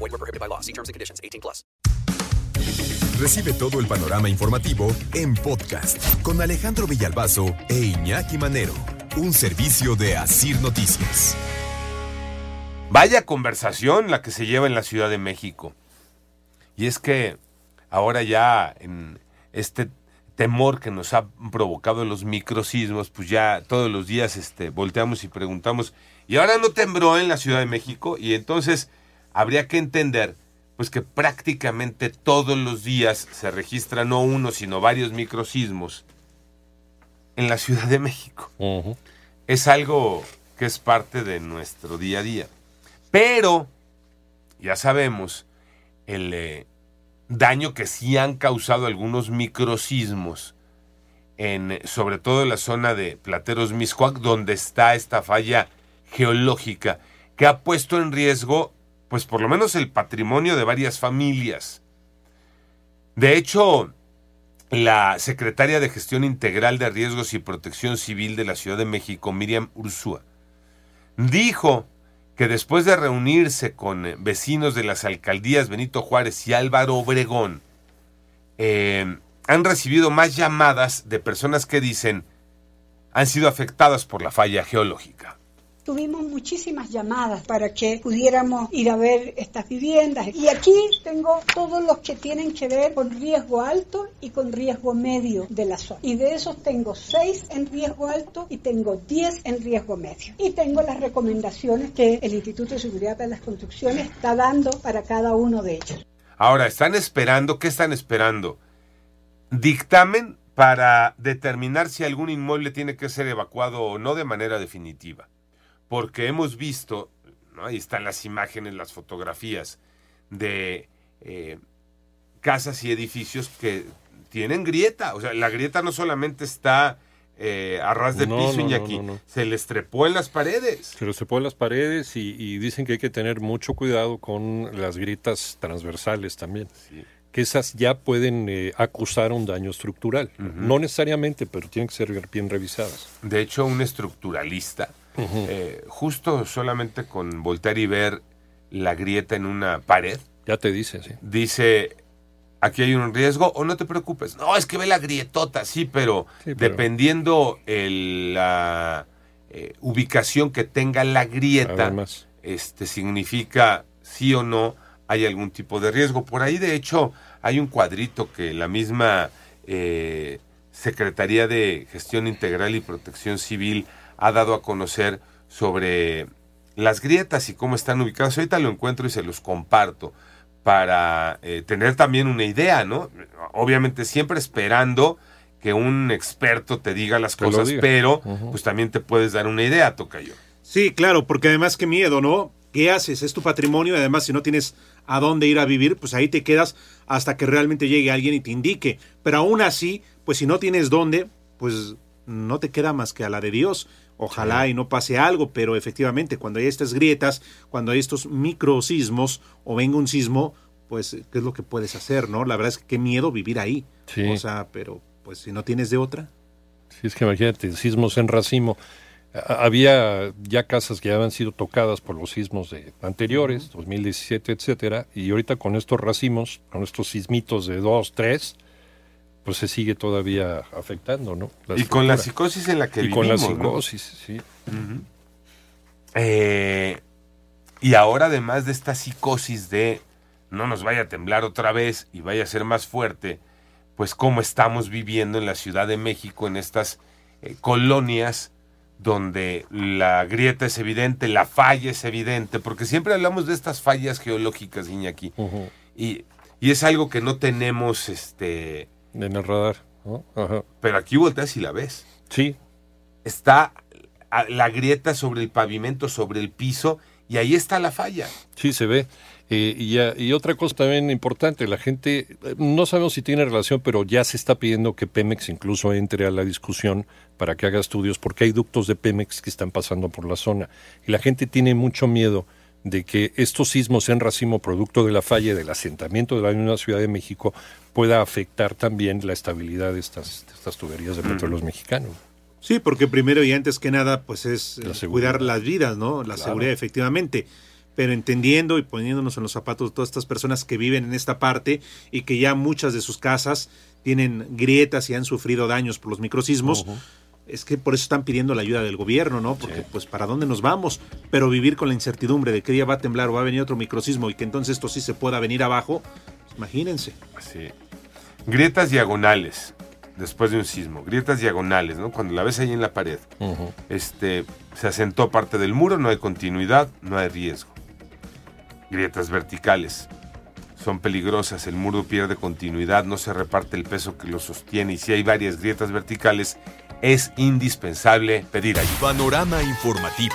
Void were prohibited by law. See terms and conditions. 18 plus. Recibe todo el panorama informativo en podcast con Alejandro Villalbazo e Iñaki Manero. Un servicio de Asir Noticias. Vaya conversación la que se lleva en la Ciudad de México. Y es que ahora ya en este temor que nos ha provocado los microsismos, pues ya todos los días este, volteamos y preguntamos, ¿y ahora no tembló en la Ciudad de México? Y entonces habría que entender pues que prácticamente todos los días se registran no uno, sino varios microsismos en la Ciudad de México. Es algo que es parte de nuestro día a día. Pero ya sabemos el eh, daño que sí han causado algunos microsismos, en, sobre todo en la zona de Plateros Miscuac, donde está esta falla geológica, que ha puesto en riesgo, pues por lo menos el patrimonio de varias familias. De hecho, la secretaria de Gestión Integral de Riesgos y Protección Civil de la Ciudad de México, Miriam Ursúa, dijo que después de reunirse con eh, vecinos de las alcaldías Benito Juárez y Álvaro Obregón, eh, han recibido más llamadas de personas que dicen han sido afectadas por la falla geológica. Tuvimos muchísimas llamadas para que pudiéramos ir a ver estas viviendas. Y aquí tengo todos los que tienen que ver con riesgo alto y con riesgo medio de la zona. Y de esos tengo seis en riesgo alto y tengo diez en riesgo medio. Y tengo las recomendaciones que el Instituto de Seguridad de las Construcciones está dando para cada uno de ellos. Ahora, están esperando, ¿qué están esperando? Dictamen para determinar si algún inmueble tiene que ser evacuado o no de manera definitiva porque hemos visto, ¿no? ahí están las imágenes, las fotografías de eh, casas y edificios que tienen grieta. O sea, la grieta no solamente está eh, a ras de No, piso, no, Iñaki, no, se les trepó en las paredes. Se los trepó en las paredes y, y dicen que hay que tener mucho cuidado con las grietas transversales también. Que esas ya pueden eh, acusar un daño estructural. No necesariamente, pero tienen que ser bien revisadas. De hecho, un estructuralista, eh, justo solamente con voltear y ver la grieta en una pared, Ya te dice, sí. dice, aquí hay un riesgo o no te preocupes. No, es que ve la grietota, sí, pero, Sí, pero- dependiendo el- la eh, ubicación que tenga la grieta, este significa sí o no hay algún tipo de riesgo. Por ahí, de hecho, hay un cuadrito que la misma eh, Secretaría de Gestión Integral y Protección Civil ha dado a conocer sobre las grietas y cómo están ubicadas. Ahorita lo encuentro y se los comparto para eh, tener también una idea, ¿no? Obviamente siempre esperando que un experto te diga las cosas, diga. pero pues también te puedes dar una idea, Tocayo. Sí, claro, porque además qué miedo, ¿no? ¿Qué haces? Es tu patrimonio y además si no tienes a dónde ir a vivir, pues ahí te quedas hasta que realmente llegue alguien y te indique. Pero aún así, pues si no tienes dónde, pues no te queda más que a la de Dios. Ojalá y no pase algo, pero efectivamente cuando hay estas grietas, cuando hay estos microsismos o venga un sismo, pues qué es lo que puedes hacer, ¿no? La verdad es que qué miedo vivir ahí. Sí. O sea, pero pues si no tienes de otra. Sí, es que imagínate, sismos en racimo. Había ya casas que ya habían sido tocadas por los sismos de anteriores, 2017, etcétera, y ahorita con estos racimos, con estos sismitos de 2, 3, pues se sigue todavía afectando, ¿no? y con la psicosis en la que y vivimos. con la ¿no? psicosis, sí. Eh, y ahora además de esta psicosis de no nos vaya a temblar otra vez y vaya a ser más fuerte, pues cómo estamos viviendo en la Ciudad de México, en estas eh, colonias donde la grieta es evidente, la falla es evidente, porque siempre hablamos de estas fallas geológicas, Iñaki, Ujú. y, y es algo que no tenemos, este, En el radar, ¿no? Ajá. pero aquí volteas y la ves. Sí, está la grieta sobre el pavimento, sobre el piso, y ahí está la falla. Sí, se ve. Eh, y, ya- y otra cosa también importante, la gente, eh, no sabemos si tiene relación, pero ya se está pidiendo que Pemex incluso entre a la discusión para que haga estudios, porque hay ductos de Pemex que están pasando por la zona. Y la gente tiene mucho miedo de que estos sismos en racimo, producto de la falla del asentamiento de la misma Ciudad de México, pueda afectar también la estabilidad de estas, de estas tuberías de petróleos mexicanos. Sí, porque primero y antes que nada, pues es La eh, cuidar las vidas, ¿no? La seguridad, efectivamente. Pero entendiendo y poniéndonos en los zapatos de todas estas personas que viven en esta parte y que ya muchas de sus casas tienen grietas y han sufrido daños por los microsismos, es que por eso están pidiendo la ayuda del gobierno, ¿no? Porque, pues, ¿para dónde nos vamos? Pero vivir con la incertidumbre de que día va a temblar o va a venir otro microsismo y que entonces esto sí se pueda venir abajo, pues, imagínense. Sí. Grietas diagonales después de un sismo. Grietas diagonales, ¿no? Cuando la ves ahí en la pared. Este, se asentó parte del muro, no hay continuidad, no hay riesgo. Grietas verticales. Son peligrosas, el muro pierde continuidad, no se reparte el peso que lo sostiene y si hay varias grietas verticales es indispensable pedir ayuda. Panorama informativo.